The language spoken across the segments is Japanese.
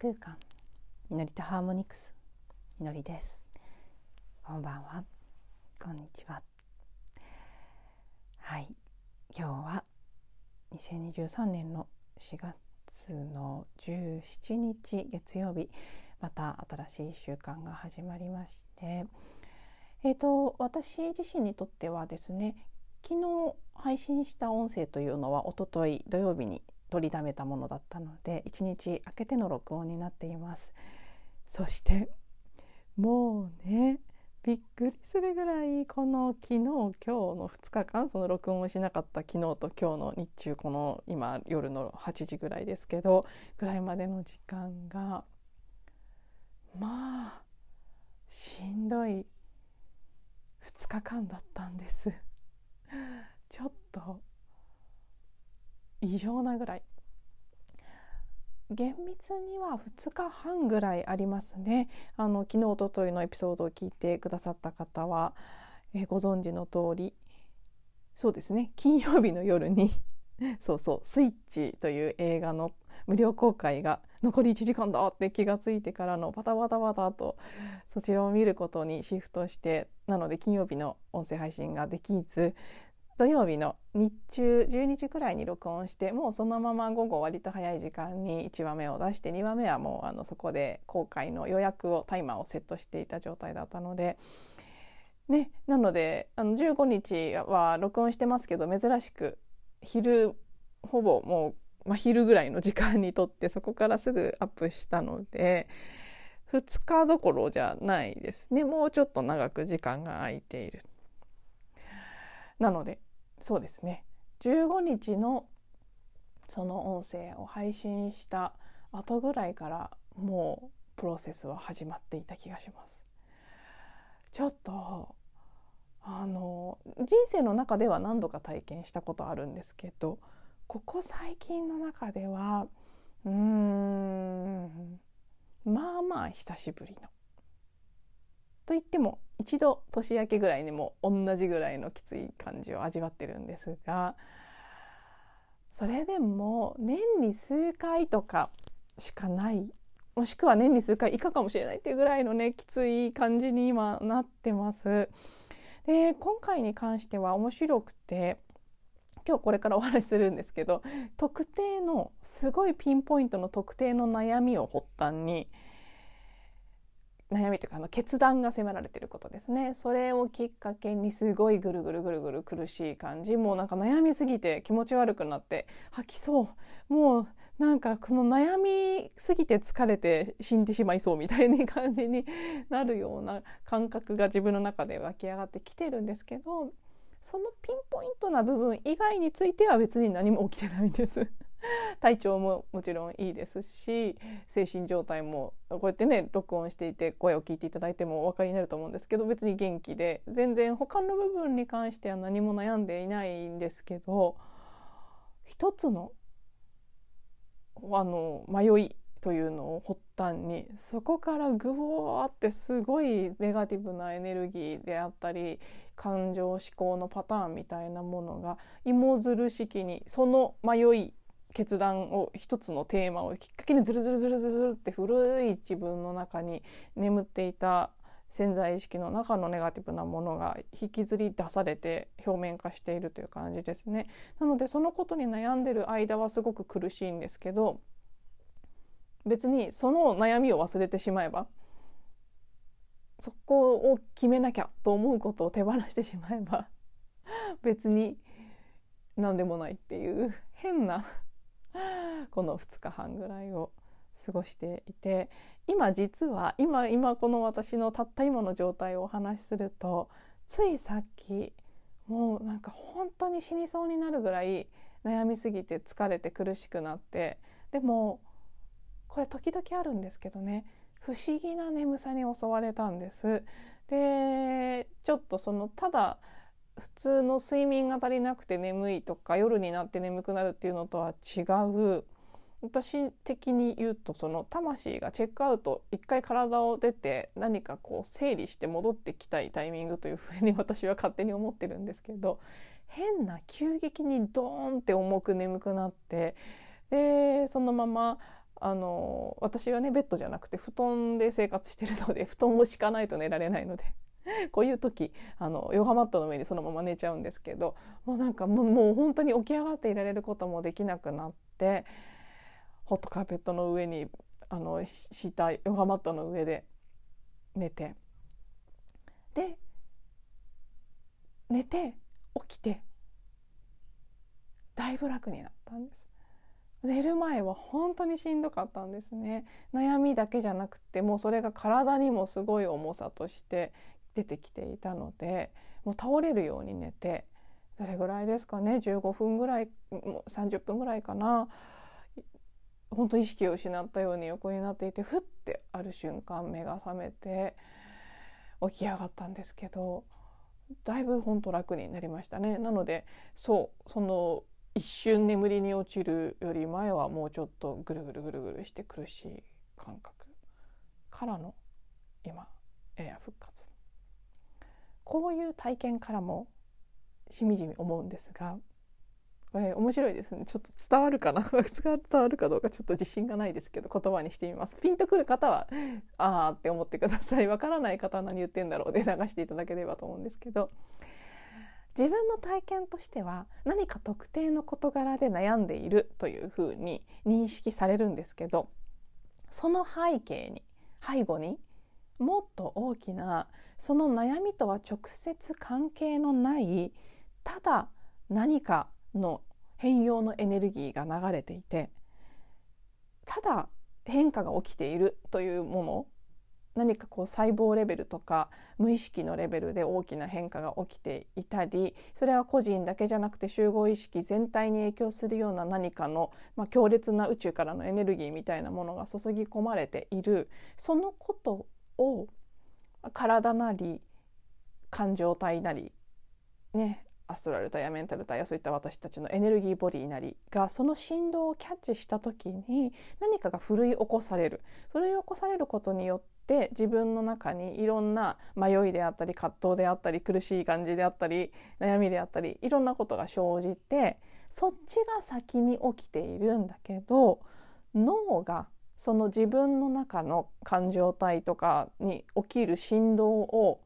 空間みのりとハーモニクスみのりです。こんばんは。こんにちは。はい。今日は2023年の4月の17日月曜日。また新しい習慣が始まりまして。えーと、私自身にとってはですね昨日配信した音声というのはおととい土曜日に取りだめたものだったので1日空けての録音になっています。そしてもうねびっくりするぐらいこの昨日今日の2日間その録音をしなかった昨日と今日の日中この今夜の8時ぐらいですけどぐらいまでの時間がまあしんどい2日間だったんです。ちょっと異常なぐらい。厳密には2日半ぐらいありますね。あの昨日おとといのエピソードを聞いてくださった方は、えご存知の通りそうですね。金曜日の夜に そうそう「スイッチ」という映画の無料公開が残り1時間だって気が付いてからのパタパタパタとそちらを見ることにシフトしてなので金曜日の音声配信ができず土曜日の日中12時くらいに録音してもうそのまま午後割と早い時間に1話目を出して2話目はもうあのそこで公開の予約をタイマーをセットしていた状態だったので。ね、なのであの15日は録音してますけど珍しく昼ほぼもう真昼ぐらいの時間にとってそこからすぐアップしたので2日どころじゃないですねもうちょっと長く時間が空いている。なのでそうですね15日のその音声を配信した後ぐらいからもうプロセスは始まっていた気がします。ちょっとあの人生の中では何度か体験したことあるんですけどここ最近の中ではうーんまあまあ久しぶりのと言っても一度年明けぐらいにも同じぐらいのきつい感じを味わってるんですがそれでも年に数回とかしかないもしくは年に数回以下かもしれないっていうぐらいのねきつい感じに今なってます。で今回に関しては面白くて今日これからお話しするんですけど特定のすごいピンポイントの特定の悩みを発端に悩みというかあの決断が迫られてることですねそれをきっかけにすごいぐるぐるぐるぐる苦しい感じもうなんか悩みすぎて気持ち悪くなって吐きそうもうなんかその悩みすぎて疲れて死んでしまいそうみたいな感じになるような感覚が自分の中で湧き上がってきてるんですけどそのピンポイントな部分以外については別に何も起きてないんです。体調ももちろんいいですし精神状態もこうやってね録音していて声を聞いていただいてもお分かりになると思うんですけど別に元気で全然他の部分に関しては何も悩んでいないんですけど一つのあの迷いというのを発端にそこからぐわーってすごいネガティブなエネルギーであったり感情思考のパターンみたいなものが芋づる式にその迷い決断を一つのテーマをきっかけにズルズルズルズルって古い自分の中に眠っていた潜在意識の中のネガティブなものが引きずり出されて表面化しているという感じですね。なのでそのことに悩んでる間はすごく苦しいんですけど別にその悩みを忘れてしまえばそこを決めなきゃと思うことを手放してしまえば別に何でもないっていう変なこの2日半ぐらいを過ごしていて今実は今今この私のたった今の状態をお話しするとついさっきもうなんか本当に死にそうになるぐらい悩みすぎて疲れて苦しくなってでもこれ時々あるんですけどね不思議な眠さに襲われたんです。でちょっとそのただ普通の睡眠が足りなくて眠いとか夜になって眠くなるっていうのとは違う私的に言うとその魂がチェックアウト一回体を出て何かこう整理して戻ってきたいタイミングというふうに私は勝手に思ってるんですけど 変な急激にドーンって重く眠くなってでそのままあの私はねベッドじゃなくて布団で生活してるので 布団を敷かないと寝られないので こういう時あのヨガマットの上にそのまま寝ちゃうんですけどもうなんかもうもう本当に起き上がっていられることもできなくなってホットカーペットの上にあの敷いたヨガマットの上で寝て。で寝て起きてだいぶ楽になったんです。寝る前は本当にしんどかったんですね。悩みだけじゃなくてもうそれが体にもすごい重さとして出てきていたのでもう倒れるように寝てどれぐらいですかね？15分ぐらいもう30分ぐらいかな。本当意識を失ったように横になっていてふってある瞬間目が覚めて起き上がったんですけどだいぶ本当楽になりましたね。なのでそうその一瞬眠りに落ちるより前はもうちょっとぐるぐるぐるぐるして苦しい感覚からの今エア復活こういう体験からもしみじみ思うんですがこれ面白いですね。ちょっと伝わるかな？伝わるかどうかちょっと自信がないですけど言葉にしてみます。ピンとくる方はああって思ってください。わからない方は何言ってんだろうで流していただければと思うんですけど。自分の体験としては何か特定の事柄で悩んでいるというふうに認識されるんですけどその背景に背後にもっと大きなその悩みとは直接関係のないただ何かの変容のエネルギーが流れていてただ変化が起きているというもの何かこう細胞レベルとか無意識のレベルで大きな変化が起きていたりそれは個人だけじゃなくて集合意識全体に影響するような何かの、まあ、強烈な宇宙からのエネルギーみたいなものが注ぎ込まれているそのことを体なり感情体なりねアストラル体やメンタル体やそういった私たちのエネルギーボディなりがその振動をキャッチした時に何かが奮い起こされる。奮い起こされることによって自分の中にいろんな迷いであったり葛藤であったり苦しい感じであったり悩みであったりいろんなことが生じてそっちが先に起きているんだけど脳がその自分の中の感情体とかに起きる振動を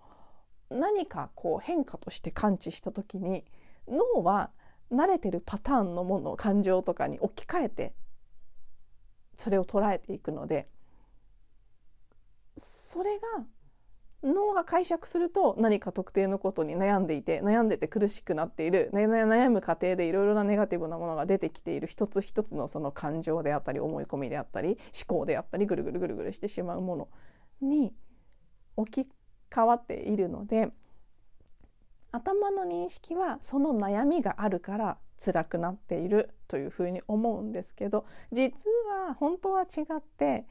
何かこう変化として感知した時に脳は慣れてるパターンのものを感情とかに置き換えてそれを捉えていくのでそれが脳が解釈すると何か特定のことに悩んでいて悩んでて苦しくなっている悩む過程でいろいろなネガティブなものが出てきている一つ一つのその感情であったり思い込みであったり思考であったりぐるぐるぐるぐるしてしまうものに置き変わっているので頭の認識はその悩みがあるから辛くなっているというふうに思うんですけど実は本当は違って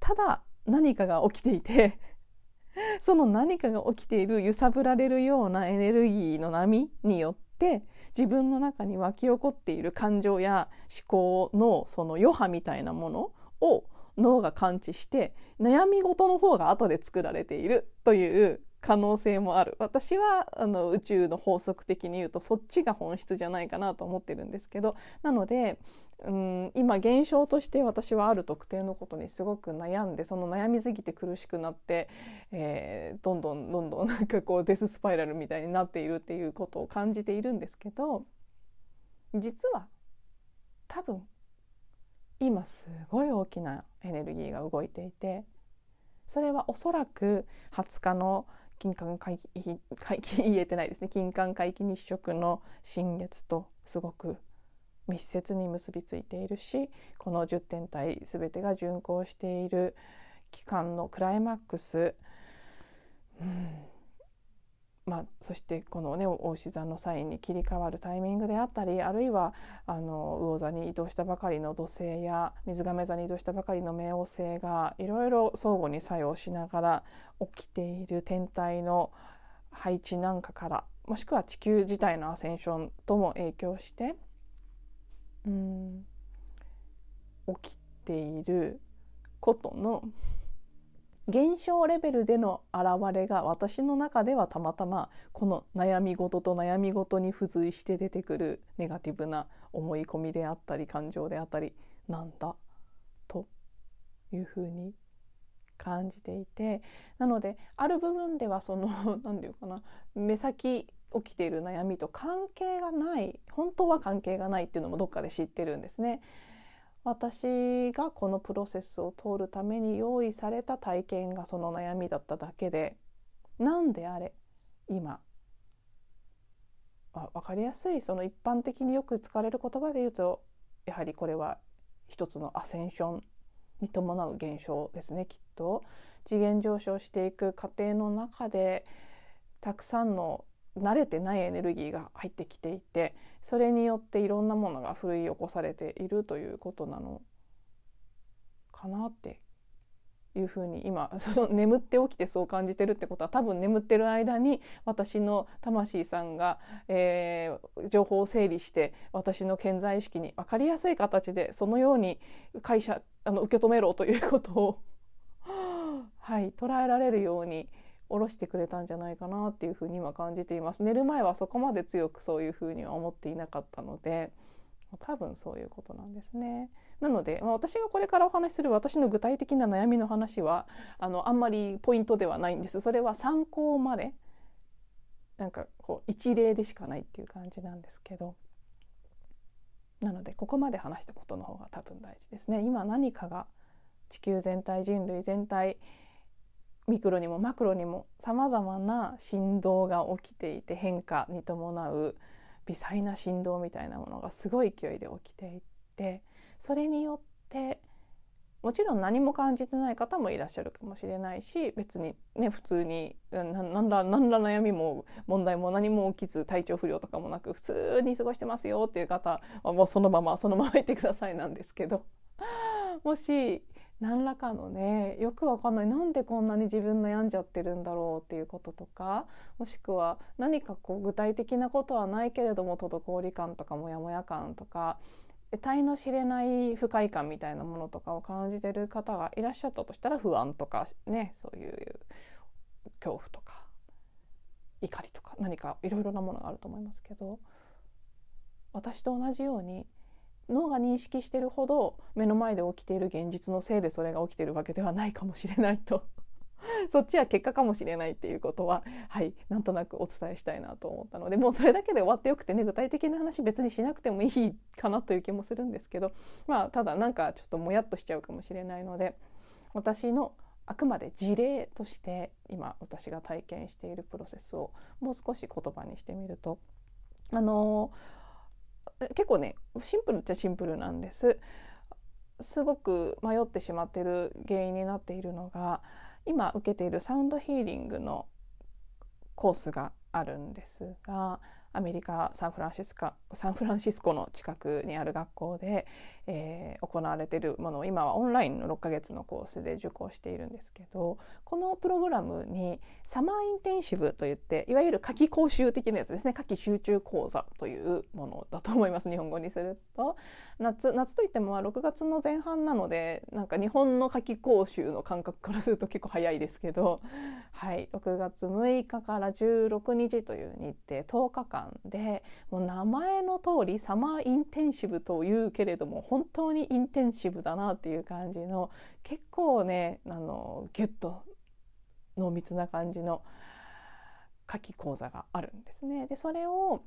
ただ何かが起きていて その何かが起きている揺さぶられるようなエネルギーの波によって自分の中に湧き起こっている感情や思考のその余波みたいなものを脳が感知して悩み事の方が後で作られているという可能性もある。私はあの宇宙の法則的に言うとそっちが本質じゃないかなと思ってるんですけどなのでうん今現象として私はある特定のことにすごく悩んでその悩みすぎて苦しくなって、えー、どんどんどんどん なんかこうデススパイラルみたいになっているっていうことを感じているんですけど実は多分今すごい大きなエネルギーが動いていてそれはおそらく20日の金環回帰回帰 言えてないですね。金環回帰日食の新月とすごく密接に結びついているしこの10天体全てが巡行している期間のクライマックス、うん。まあ、そしてこのね大牛座のサインに切り替わるタイミングであったりあるいはあの魚座に移動したばかりの土星や水亀座に移動したばかりの冥王星がいろいろ相互に作用しながら起きている天体の配置なんかからもしくは地球自体のアセンションとも影響してうん起きていることの現象レベルでの現れが私の中ではたまたまこの悩み事と悩み事に付随して出てくるネガティブな思い込みであったり感情であったりなんだというふうに感じていてなのである部分ではその何て言うかな目先起きている悩みと関係がない本当は関係がないっていうのもどっかで知ってるんですね。私がこのプロセスを通るために用意された体験がその悩みだっただけで何であれ今あ分かりやすいその一般的によく使われる言葉で言うとやはりこれは一つのアセンションに伴う現象ですねきっと。次元上昇していく過程の中でたくさんの慣れてないエネルギーが入ってきていてそれによっていろんなものが奮い起こされているということなのかなっていうふうに今その眠って起きてそう感じてるってことは多分眠ってる間に私の魂さんが、えー、情報を整理して私の潜在意識に分かりやすい形でそのように会社あの受け止めろということをはい捉えられるように下ろしてくれたんじゃないかなっていうふうに今感じています。寝る前はそこまで強くそういうふうには思っていなかったので多分そういうことなんですね。なので、まあ、私がこれからお話しする私の具体的な悩みの話はあのあんまりポイントではないんです。それは参考までなんかこう一例でしかないっていう感じなんですけど。なのでここまで話したことの方が多分大事ですね。今何かが地球全体人類全体ミクロにもマクロにもさまざまな振動が起きていて変化に伴う微細な振動みたいなものがすごい勢いで起きていってそれによってもちろん何も感じてない方もいらっしゃるかもしれないし別にね普通に何ら何ら悩みも問題も何も起きず体調不良とかもなく普通に過ごしてますよっていう方はもうそのままそのままいてくださいなんですけど。もし何らかのねよくわかんない。なんでこんなに自分悩んじゃってるんだろうっていうこととかもしくは何かこう具体的なことはないけれども滞り感とかモヤモヤ感とか得体の知れない不快感みたいなものとかを感じてる方がいらっしゃったとしたら不安とかねそういう恐怖とか怒りとか何かいろいろなものがあると思いますけど私と同じように脳が認識してるほど目の前で起きている現実のせいでそれが起きているわけではないかもしれないと。そっちは結果かもしれないっていうことははいなんとなくお伝えしたいなと思ったのでもうそれだけで終わってよくてね具体的な話別にしなくてもいいかなという気もするんですけどまあただなんかちょっともやっとしちゃうかもしれないので私のあくまで事例として今私が体験しているプロセスをもう少し言葉にしてみるとあの結構ねシンプルっちゃシンプルなんです。すごく迷ってしまってる原因になっているのが今受けているサウンドヒーリングのコースがあるんですがアメリカサンフランシスコサンフランシスコの近くにある学校で、えー、行われているものを今はオンラインの6ヶ月のコースで受講しているんですけどこのプログラムにサマーインテンシブといっていわゆる夏季講習的なやつですね。夏季集中講座というものだと思います。日本語にすると。夏夏といってもまあ6月の前半なのでなんか日本の夏季講習の感覚からすると結構早いですけどはい6月6日から16日という日程10日間でもう名前の通りサマーインテンシブというけれども本当にインテンシブだなっていう感じの結構ねあのギュッと濃密な感じの夏季講座があるんですね。でそれを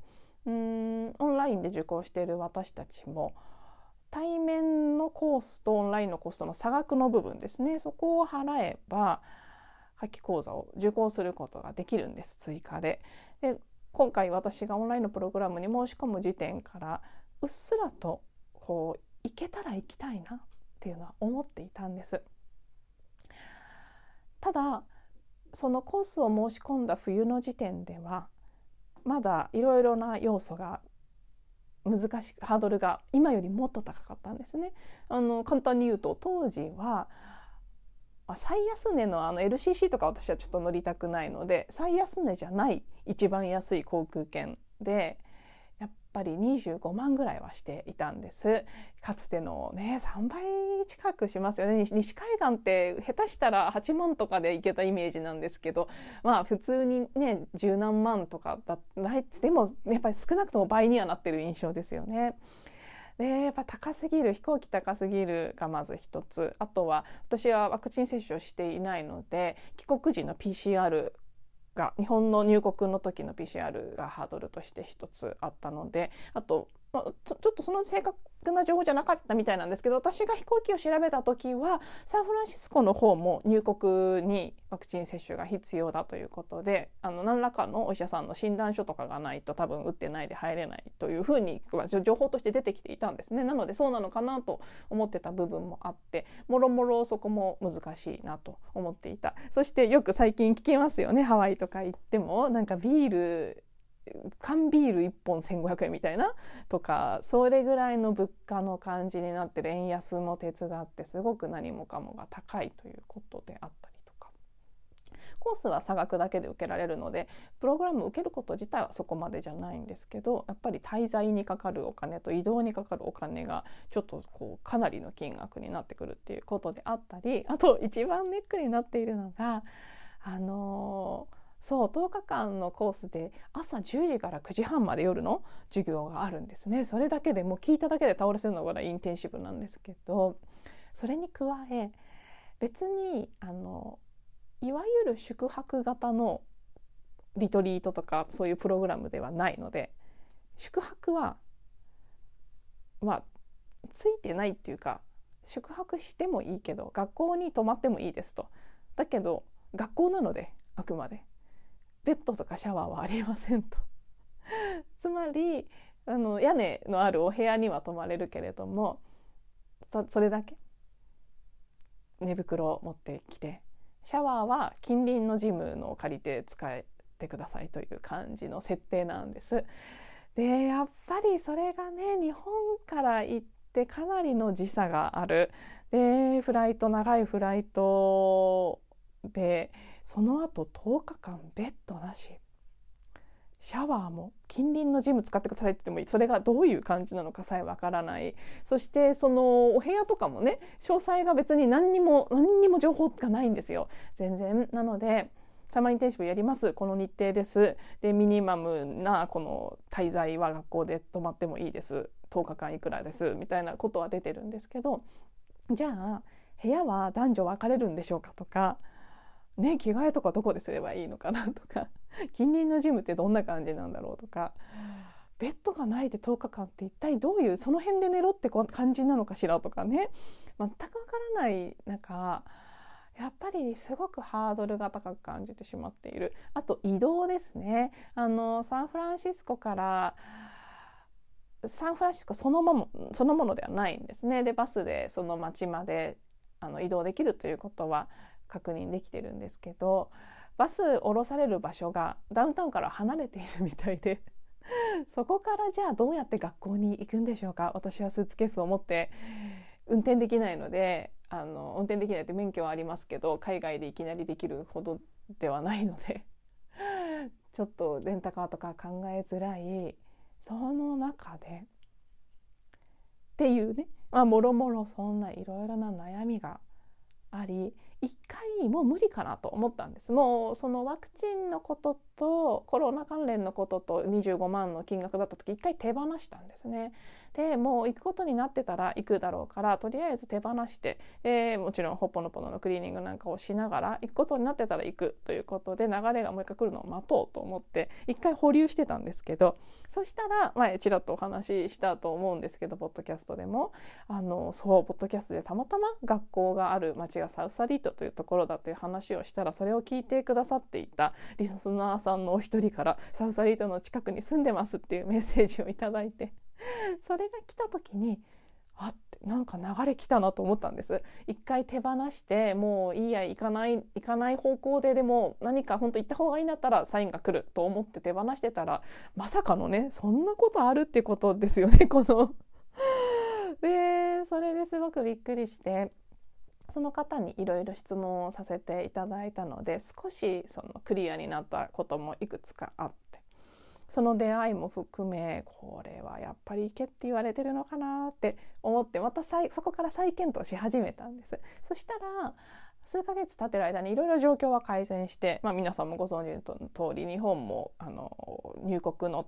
うんオンラインで受講している私たちも対面のコースとオンラインのコースとの差額の部分ですねそこを払えば夏季講座を受講することができるんです追加で。で今回私がオンラインのプログラムに申し込む時点からうっすらとこう行けたら行きたいなっていうのは思っていたんです。ただそのコースを申し込んだ冬の時点ではまだいろいろな要素が難しくハードルが今よりもっと高かったんですね。あの簡単に言うと当時は最安値のあの LCC とか私はちょっと乗りたくないので最安値じゃない一番安い航空券でぱり25万ぐらいはしていたんです。かつてのね3倍近くしますよね。西海岸って下手したら8万とかで行けたイメージなんですけどまあ普通にね十何万とかだでもやっぱり少なくとも倍にはなってる印象ですよね。でやっぱ高すぎる飛行機高すぎるがまず一つ。あとは私はワクチン接種をしていないので帰国時の PCR が日本の入国の時の PCR がハードルとして一つあったのであとまあ、ちょっとその正確な情報じゃなかったみたいなんですけど私が飛行機を調べた時はサンフランシスコの方も入国にワクチン接種が必要だということであの何らかのお医者さんの診断書とかがないと多分打ってないで入れないというふうに情報として出てきていたんですね。なのでそうなのかなと思ってた部分もあってもろもろそこも難しいなと思っていた。そしてよく最近聞きますよね。ハワイとか行ってもなんかビール缶ビール1本1,500円みたいなとかそれぐらいの物価の感じになってる円安も手伝ってすごく何もかもが高いということであったりとか。コースは差額だけで受けられるのでプログラム受けること自体はそこまでじゃないんですけどやっぱり滞在にかかるお金と移動にかかるお金がちょっとこうかなりの金額になってくるっていうことであったりあと一番ネックになっているのがあのーそう10日間のコースで朝10時から9時半まで夜の授業があるんですねそれだけでもう聞いただけで倒れせるのがインテンシブなんですけどそれに加え別にあのいわゆる宿泊型のリトリートとかそういうプログラムではないので宿泊はまあついてないっていうか宿泊してもいいけど学校に泊まってもいいですと。だけど学校なのであくまでベッドとかシャワーはありませんと つまりあの屋根のあるお部屋には泊まれるけれどもそれだけ寝袋を持ってきてシャワーは近隣のジムのを借りて使えてくださいという感じの設定なんです。でやっぱりそれがね日本から行ってかなりの時差があるでフライト長いフライトでその後10日間ベッドなし。シャワーも近隣のジム使ってくださいって言ってもいい。それがどういう感じなのかさえわからない。そしてそのお部屋とかもね詳細が別に何にも何にも情報がないんですよ。全然。なのでサマーインテンシブやります。この日程です。でミニマムなこの滞在は学校で泊まってもいいです。10日間いくらです。みたいなことは出てるんですけどじゃあ部屋は男女分かれるんでしょうかとかね、着替えとかどこですればいいのかなとか 近隣のジムってどんな感じなんだろうとかベッドがないで10日間って一体どういうその辺で寝ろって感じなのかしらとかね全くわからない中やっぱりすごくハードルが高く感じてしまっている。あと移動ですね。あのサンフランシスコからサンフランシスコそのものそのものではないんですね。でバスでその町まであの移動できるということは確認できてるんですけどバス降ろされる場所がダウンタウンから離れているみたいで そこからじゃあどうやって学校に行くんでしょうか？私はスーツケースを持って運転できないのであの運転できないって免許はありますけど海外でいきなりできるほどではないので ちょっとレンタカーとか考えづらいその中でっていうねまあもろもろそんないろいろな悩みがあり一回もう無理かなと思ったんです。もうそのワクチンのこととコロナ関連のことと25万の金額だった時一回手放したんですね。でもう行くことになってたら行くだろうからとりあえず手放してでもちろんほっぽのぽののクリーニングなんかをしながら行くことになってたら行くということで流れがもう一回来るのを待とうと思って一回保留してたんですけどそしたら前ちらっとお話ししたと思うんですけどポッドキャストでもあのそうポッドキャストでたまたま学校がある町がサウサリートというところだという話をしたらそれを聞いてくださっていたリスナーさんのお一人からサウサリートの近くに住んでますっていうメッセージを頂いて それが来た時にあってなんか流れ来たなと思ったんです。一回手放してもういいや行かない行かない方向ででも何か本当行った方がいいんだったらサインが来ると思って手放してたらまさかのねそんなことあるってことですよねこの。でそれですごくびっくりしてその方にいろいろ質問をさせていただいたので少しそのクリアになったこともいくつかあって。その出会いも含めこれはやっぱり行けって言われてるのかなって思ってまたそこから再検討し始めたんです。そしたら数ヶ月経ってる間にいろいろ状況は改善して、まあ、皆さんもご存知の通り日本もあの入国の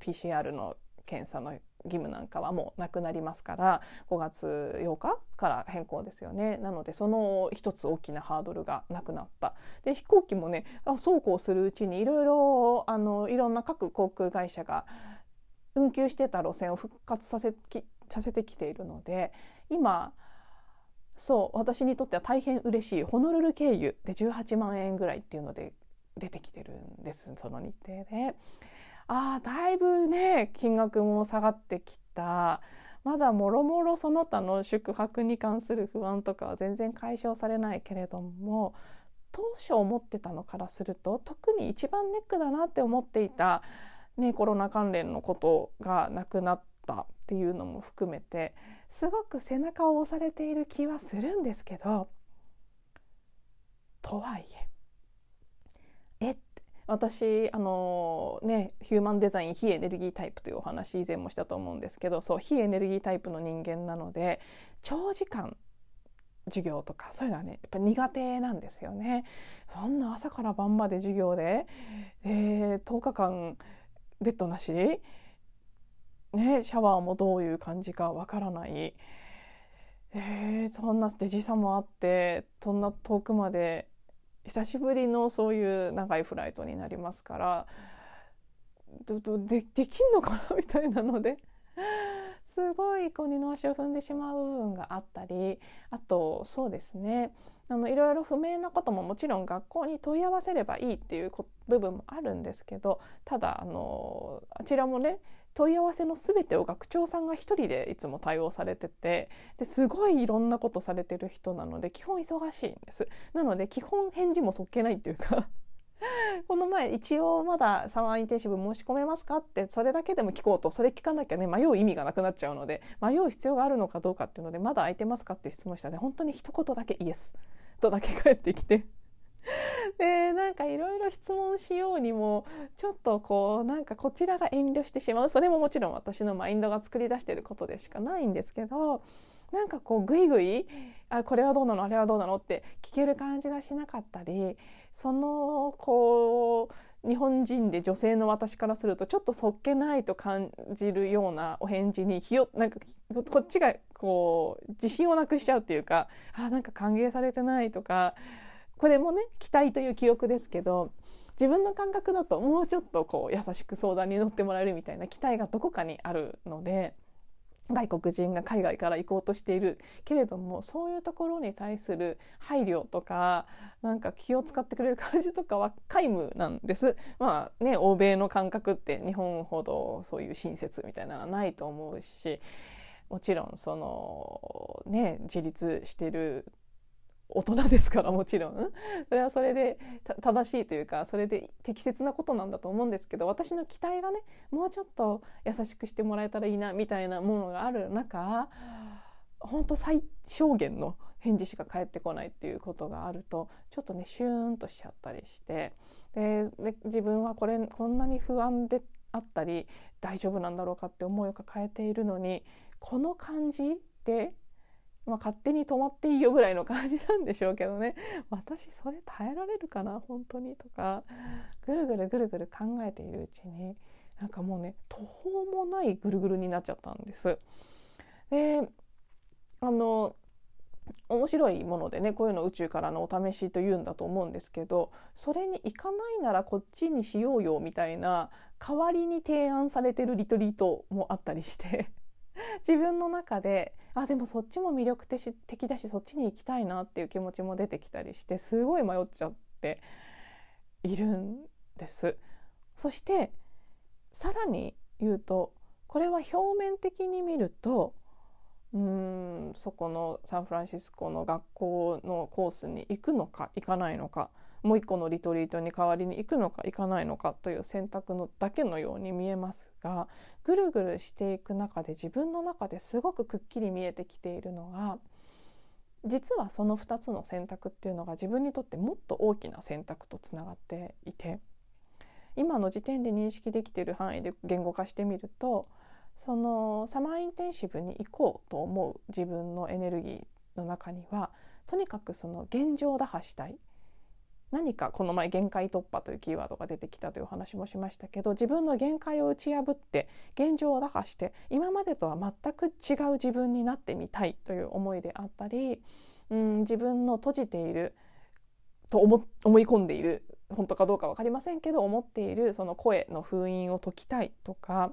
PCR の検査の義務なんかはもうなくなりますから5月8日から変更ですよねなのでその一つ大きなハードルがなくなったで飛行機もねあそうこうするうちにいろいろあのいろんな各航空会社が運休してた路線を復活させきさせてきているので今そう私にとっては大変嬉しいホノルル経由で18万円ぐらいっていうので出てきてるんですその日程で。あだいぶね金額も下がってきた。まだもろもろその他の宿泊に関する不安とかは全然解消されないけれども当初思ってたのからすると特に一番ネックだなって思っていた、ね、コロナ関連のことがなくなったっていうのも含めてすごく背中を押されている気はするんですけどとはいえ私あのねヒューマンデザイン非エネルギータイプというお話以前もしたと思うんですけどそう非エネルギータイプの人間なので長時間授業とかそういうのはねやっぱ苦手なんですよね。そんな朝から晩まで授業で、えー、10日間ベッドなし、ね、シャワーもどういう感じかわからない、えー、そんな時差もあってそんな遠くまで久しぶりのそういう長いフライトになりますからでできんのかなみたいなので すごいこう二の足を踏んでしまう部分があったりあとそうですね。あのいろいろ不明なことももちろん学校に問い合わせればいいっていう部分もあるんですけどただあのあちらもね問い合わせの全てを学長さんが一人でいつも対応されててですごいいろんなことされてる人なので基本忙しいんです。なので基本返事もそっけないっていうか この前一応まだサマーインテンシブ申し込めますかってそれだけでも聞こうと。それ聞かなきゃね迷う意味がなくなっちゃうので迷う必要があるのかどうかっていうのでまだ空いてますかって質問したら、ね、本当に一言だけイエスとだけ返ってきて。でなんかいろいろ質問しようにもちょっとこうなんかこちらが遠慮してしまう。それももちろん私のマインドが作り出してることでしかないんですけどなんかこうグイグイあこれはどうなの？あれはどうなの？って聞ける感じがしなかったりそのこう日本人で女性の私からするとちょっとそっけないと感じるようなお返事にひよなんかこっちがこう自信をなくしちゃうっていうかあなんか歓迎されてないとかこれもね期待という記憶ですけど自分の感覚だともうちょっとこう優しく相談に乗ってもらえるみたいな期待がどこかにあるので外国人が海外から行こうとしているけれどもそういうところに対する配慮とかなんか気を使ってくれる感じとかは皆無なんです。まあね欧米の感覚って日本ほどそういう親切みたいなのはないと思うしもちろんそのね自立してる大人ですからもちろん。それはそれで正しいというかそれで適切なことなんだと思うんですけど私の期待がねもうちょっと優しくしてもらえたらいいなみたいなものがある中本当最小限の返事しか返ってこないっていうことがあるとちょっとねシューンとしちゃったりしてで自分はこれこんなに不安であったり大丈夫なんだろうかって思いを抱えているのにこの感じでまあ、勝手に止まっていいよぐらいの感じなんでしょうけどね。私それ耐えられるかな本当にとか。ぐるぐるぐるぐる考えているうちに。なんかもうね途方もないぐるぐるになっちゃったんです。であの面白いものでねこういうの宇宙からのお試しというんだと思うんですけどそれに行かないならこっちにしようよみたいな代わりに提案されてるリトリートもあったりして。自分の中であでもそっちも魅力的だしそっちに行きたいなっていう気持ちも出てきたりしてすごい迷っちゃっているんです。そしてさらに言うとこれは表面的に見るとうんそこのサンフランシスコの学校のコースに行くのか行かないのかもう一個のリトリートに代わりに行くのか行かないのかという選択のだけのように見えますがぐるぐるしていく中で自分の中ですごくくっきり見えてきているのが実はその2つの選択っていうのが自分にとってもっと大きな選択とつながっていて今の時点で認識できている範囲で言語化してみるとそのサマーインテンシブに行こうと思う自分のエネルギーの中にはとにかくその現状打破したい。何かこの前限界突破というキーワードが出てきたというお話もしましたけど自分の限界を打ち破って現状を打破して今までとは全く違う自分になってみたいという思いであったりうん自分の閉じていると思思い込んでいる本当かどうか分かりませんけど思っているその声の封印を解きたいとか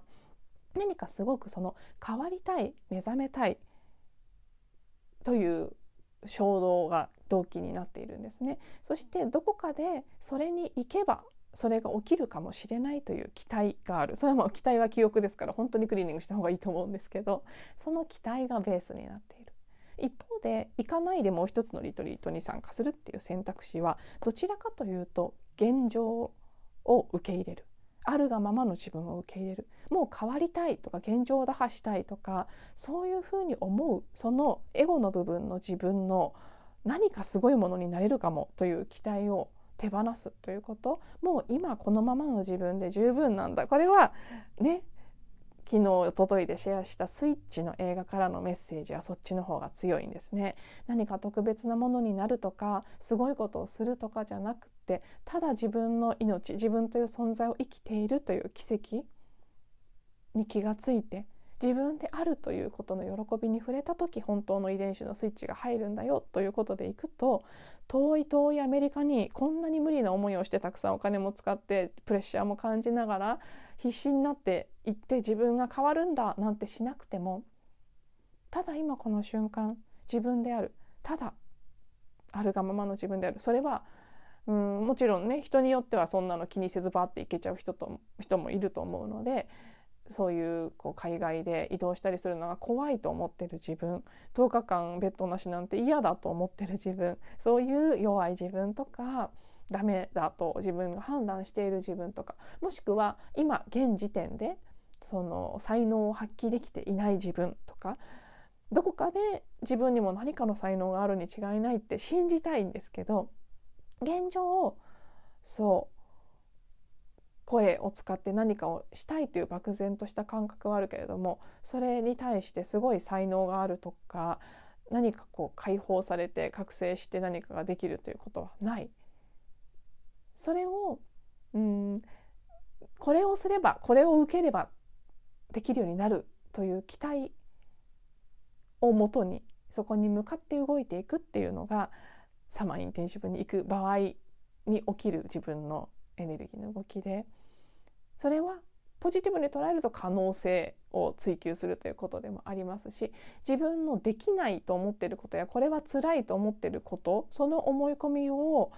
何かすごくその変わりたい目覚めたいという衝動が動機になっているんですね。そしてどこかでそれに行けばそれが起きるかもしれないという期待がある。それはもう期待は記憶ですから本当にクリーニングした方がいいと思うんですけどその期待がベースになっている。一方で行かないでもう一つのリトリートに参加するっていう選択肢はどちらかというと現状を受け入れる。あるがままの自分を受け入れる。もう変わりたいとか現状を打破したいとかそういうふうに思うそのエゴの部分の自分の何かすごいものになれるかもという期待を手放すということ。もう今このままの自分で十分なんだ。これはね昨日おとといでシェアしたスイッチの映画からのメッセージはそっちの方が強いんですね。何か特別なものになるとかすごいことをするとかじゃなくてただ自分の命自分という存在を生きているという奇跡に気がついて自分であるということの喜びに触れた時本当の遺伝子のスイッチが入るんだよということでいくと遠い遠いアメリカにこんなに無理な思いをしてたくさんお金も使ってプレッシャーも感じながら必死になっていって自分が変わるんだなんてしなくてもただ今この瞬間自分である。ただあるがままの自分である。それはうんもちろんね人によってはそんなの気にせずバーっていけちゃう人と人もいると思うのでそういうこう海外で移動したりするのが怖いと思ってる自分。10日間ベッドなしなんて嫌だと思ってる自分。そういう弱い自分とかダメだと自分が判断している自分とかもしくは今現時点でその才能を発揮できていない自分とかどこかで自分にも何かの才能があるに違いないって信じたいんですけど現状そう声を使って何かをしたいという漠然とした感覚はあるけれどもそれに対してすごい才能があるとか何かこう解放されて覚醒して何かができるということはない。それをうんこれをすればこれを受ければできるようになるという期待をもとにそこに向かって動いていくっていうのがサマーインテンシブに行く場合に起きる自分のエネルギーの動きでそれはポジティブに捉えると可能性を追求するということでもありますし自分のできないと思ってることやこれは辛いと思ってることその思い込みを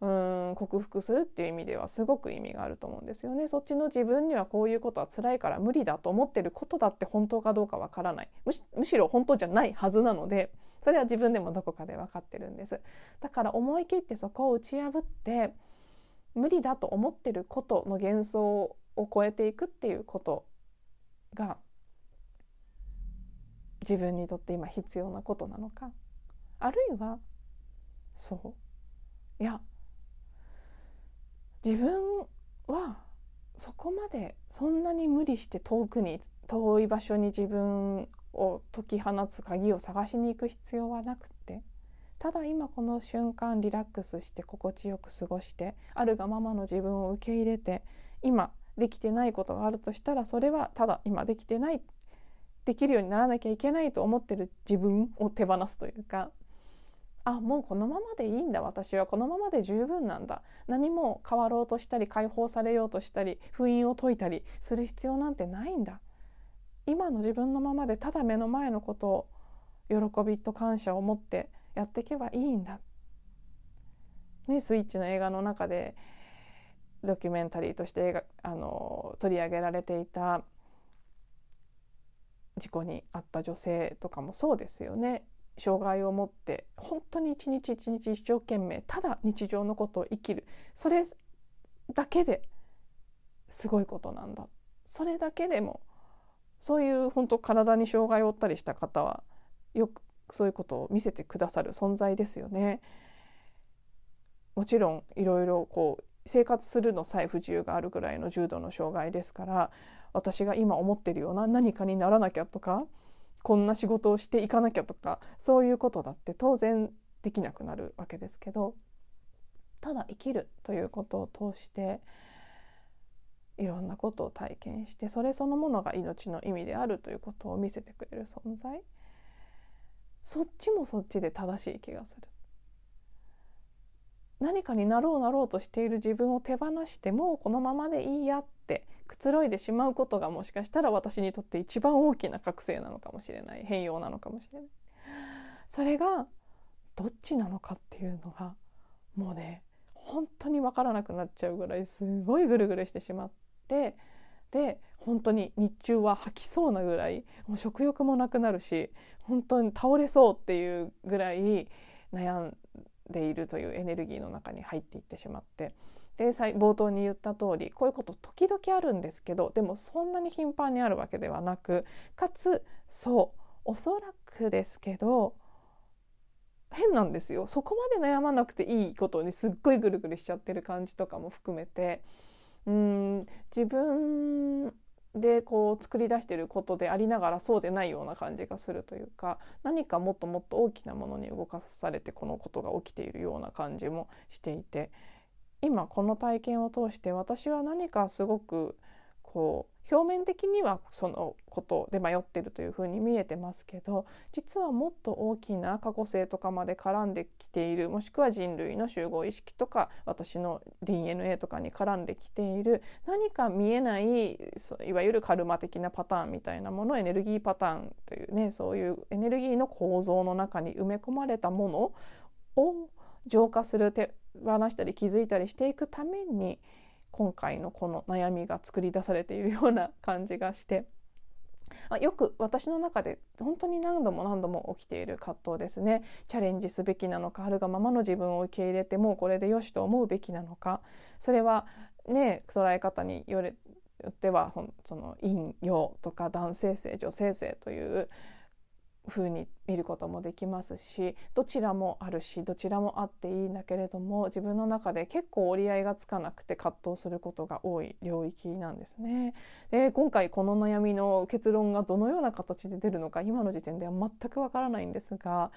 うん克服するっていう意味ではすごく意味があると思うんですよね。そっちの自分にはこういうことは辛いから無理だと思ってることだって本当かどうかわからないむしろ本当じゃないはずなのでそれは自分でもどこかで分かってるんです。だから思い切ってそこを打ち破って無理だと思ってることの幻想を超えていくっていうことが自分にとって今必要なことなのかあるいはそういや自分はそこまでそんなに無理して遠くに遠い場所に自分を解き放つ鍵を探しに行く必要はなくてただ今この瞬間リラックスして心地よく過ごしてあるがままの自分を受け入れて今できてないことがあるとしたらそれはただ今できてないできるようにならなきゃいけないと思ってる自分を手放すというかあもうこのままでいいんだ私はこのままで十分なんだ何も変わろうとしたり解放されようとしたり封印を解いたりする必要なんてないんだ今の自分のままでただ目の前のことを喜びと感謝を持ってやっていけばいいんだ。ね、スイッチの映画の中でドキュメンタリーとして映画あの取り上げられていた事故に遭った女性とかもそうですよね。障害を持って本当に一日一日一生懸命ただ日常のことを生きるそれだけですごいことなんだそれだけでもそういう本当体に障害を負ったりした方はよくそういうことを見せてくださる存在ですよね。もちろんいろいろこう生活するのさえ不自由があるぐらいの重度の障害ですから私が今思ってるような何かにならなきゃとかこんな仕事をしていかなきゃとかそういうことだって当然できなくなるわけですけどただ生きるということを通していろんなことを体験してそれそのものが命の意味であるということを見せてくれる存在。そっちもそっちで正しい気がする。何かになろうなろうとしている自分を手放してもうこのままでいいやってくつろいでしまうことがもしかしたら私にとって一番大きな覚醒なのかもしれない変容なのかもしれない。それがどっちなのかっていうのがもうね本当に分からなくなっちゃうぐらいすごいぐるぐるしてしまってで本当に日中は吐きそうなぐらいもう食欲もなくなるし本当に倒れそうっていうぐらい悩んでいるというエネルギーの中に入っていってしまって。で冒頭に言った通りこういうこと時々あるんですけどでもそんなに頻繁にあるわけではなくかつそうおそらくですけど変なんですよ。そこまで悩まなくていいことにすっごいぐるぐるしちゃってる感じとかも含めて。うん自分でこう作り出してることでありながらそうでないような感じがするというか何かもっともっと大きなものに動かされてこのことが起きているような感じもしていて。今この体験を通して私は何かすごくこう表面的にはそのことで迷ってるというふうに見えてますけど実はもっと大きな過去性とかまで絡んできているもしくは人類の集合意識とか私の DNA とかに絡んできている何か見えないいわゆるカルマ的なパターンみたいなものエネルギーパターンというねそういうエネルギーの構造の中に埋め込まれたものを浄化する手放したり気づいたりしていくために今回のこの悩みが作り出されているような感じがして。よく私の中で本当に何度も何度も起きている葛藤ですねチャレンジすべきなのかあるがままの自分を受け入れてもうこれでよしと思うべきなのかそれはね捉え方によってはその陰陽とか男性性女性性という風に見ることもできますしどちらもあるしどちらもあっていいんだけれども自分の中で結構折り合いがつかなくて葛藤することが多い領域なんですね。で今回この悩みの結論がどのような形で出るのか今の時点では全くわからないんですが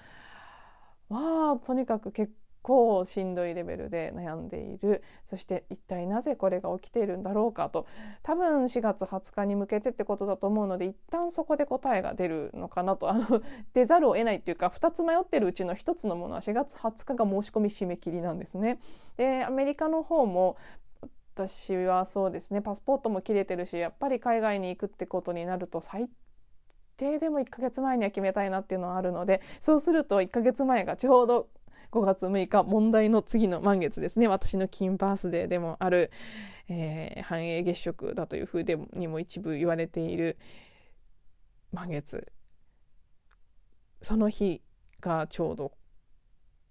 まあとにかく結構しんどいレベルで悩んでいる。そして一体なぜこれが起きているんだろうかと。多分4月20日に向けてってことだと思うので一旦そこで答えが出るのかなと。あの 出ざるを得ないっていうか2つ迷ってるうちの1つのものは4月20日が申し込み締め切りなんですね。でアメリカの方も私はそうですねパスポートも切れてるしやっぱり海外に行くってことになると最低でも1ヶ月前には決めたいなっていうのはあるのでそうすると1ヶ月前がちょうど5月6日問題の次の満月ですね。私の金バースデーでもある、えー、繁栄月食だというふうでにも一部言われている満月。その日がちょうど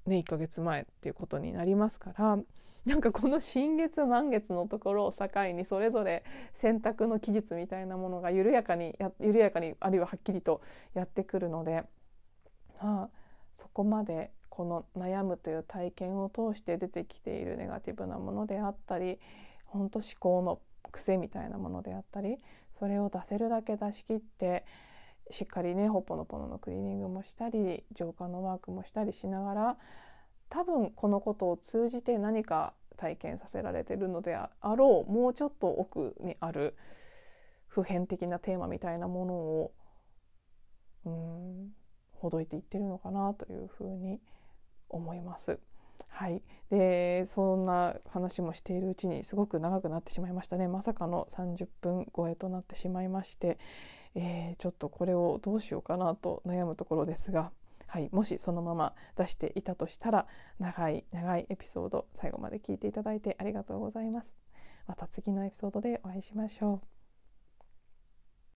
ね1ヶ月前っていうことになりますからなんかこの新月満月のところを境にそれぞれ選択の期日みたいなものが緩やかに緩やかにあるいははっきりとやってくるので、あ、そこまでこの悩むという体験を通して出てきているネガティブなものであったり本当思考の癖みたいなものであったりそれを出せるだけ出し切ってしっかりねほっぽのぽののクリーニングもしたり浄化のワークもしたりしながら多分このことを通じて何か体験させられてるのであろうもうちょっと奥にある普遍的なテーマみたいなものをうんほどいていってるのかなというふうに思います。はい、でそんな話もしているうちにすごく長くなってしまいましたねまさかの30分超えとなってしまいまして、えー、ちょっとこれをどうしようかなと悩むところですが、はい、もしそのまま出していたとしたら長い長いエピソード最後まで聞いていただいてありがとうございます。また次のエピソードでお会いしましょう。